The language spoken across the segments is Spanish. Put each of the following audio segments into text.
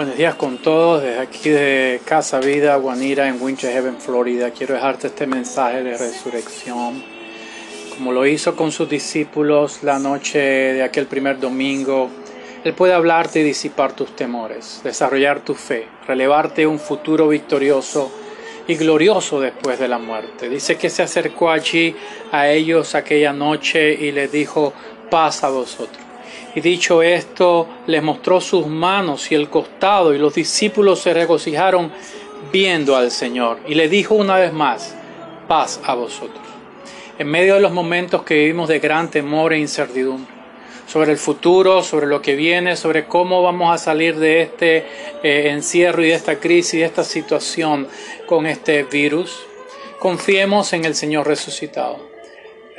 Buenos días con todos, desde aquí de Casa Vida, Guanira, en Winter Haven, Florida. Quiero dejarte este mensaje de resurrección. Como lo hizo con sus discípulos la noche de aquel primer domingo, Él puede hablarte y disipar tus temores, desarrollar tu fe, relevarte un futuro victorioso y glorioso después de la muerte. Dice que se acercó allí a ellos aquella noche y les dijo, paz a vosotros. Y dicho esto, les mostró sus manos y el costado, y los discípulos se regocijaron viendo al Señor. Y le dijo una vez más, paz a vosotros. En medio de los momentos que vivimos de gran temor e incertidumbre, sobre el futuro, sobre lo que viene, sobre cómo vamos a salir de este eh, encierro y de esta crisis, de esta situación con este virus, confiemos en el Señor resucitado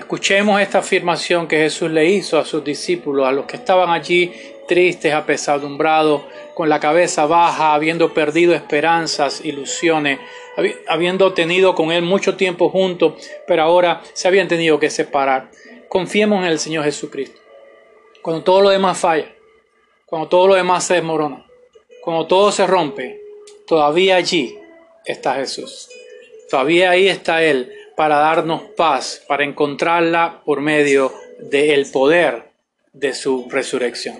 Escuchemos esta afirmación que Jesús le hizo a sus discípulos, a los que estaban allí tristes, apesadumbrados, con la cabeza baja, habiendo perdido esperanzas, ilusiones, habiendo tenido con Él mucho tiempo juntos, pero ahora se habían tenido que separar. Confiemos en el Señor Jesucristo. Cuando todo lo demás falla, cuando todo lo demás se desmorona, cuando todo se rompe, todavía allí está Jesús. Todavía ahí está Él para darnos paz, para encontrarla por medio del poder de su resurrección.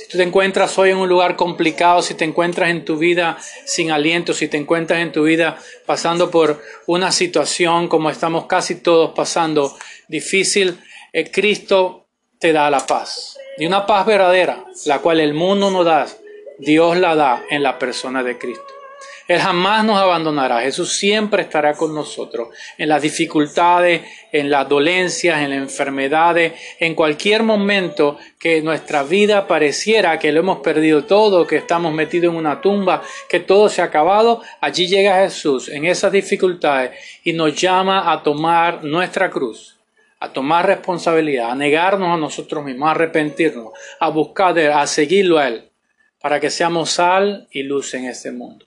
Si tú te encuentras hoy en un lugar complicado, si te encuentras en tu vida sin aliento, si te encuentras en tu vida pasando por una situación como estamos casi todos pasando, difícil, eh, Cristo te da la paz. Y una paz verdadera, la cual el mundo no da, Dios la da en la persona de Cristo. Él jamás nos abandonará. Jesús siempre estará con nosotros en las dificultades, en las dolencias, en las enfermedades, en cualquier momento que nuestra vida pareciera que lo hemos perdido todo, que estamos metidos en una tumba, que todo se ha acabado. Allí llega Jesús en esas dificultades y nos llama a tomar nuestra cruz a tomar responsabilidad, a negarnos a nosotros mismos, a arrepentirnos, a buscar, a seguirlo a Él, para que seamos sal y luz en este mundo.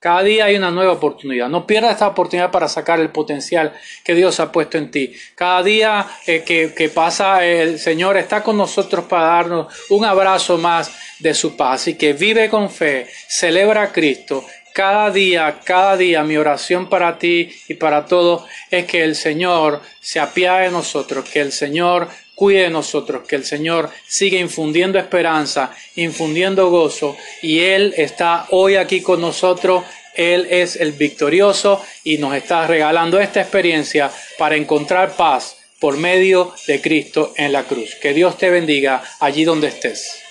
Cada día hay una nueva oportunidad. No pierdas esta oportunidad para sacar el potencial que Dios ha puesto en ti. Cada día eh, que, pasa el Señor está con nosotros para darnos un abrazo más de su paz. Así que vive con fe, celebra a Cristo. Cada día, cada día mi oración para ti y para todos es que el Señor se apiade de nosotros, que el Señor cuide de nosotros, que el Señor siga infundiendo esperanza, infundiendo gozo, y Él está hoy aquí con nosotros. Él es el victorioso y nos está regalando esta experiencia para encontrar paz por medio de Cristo en la cruz. Que Dios te bendiga allí donde estés.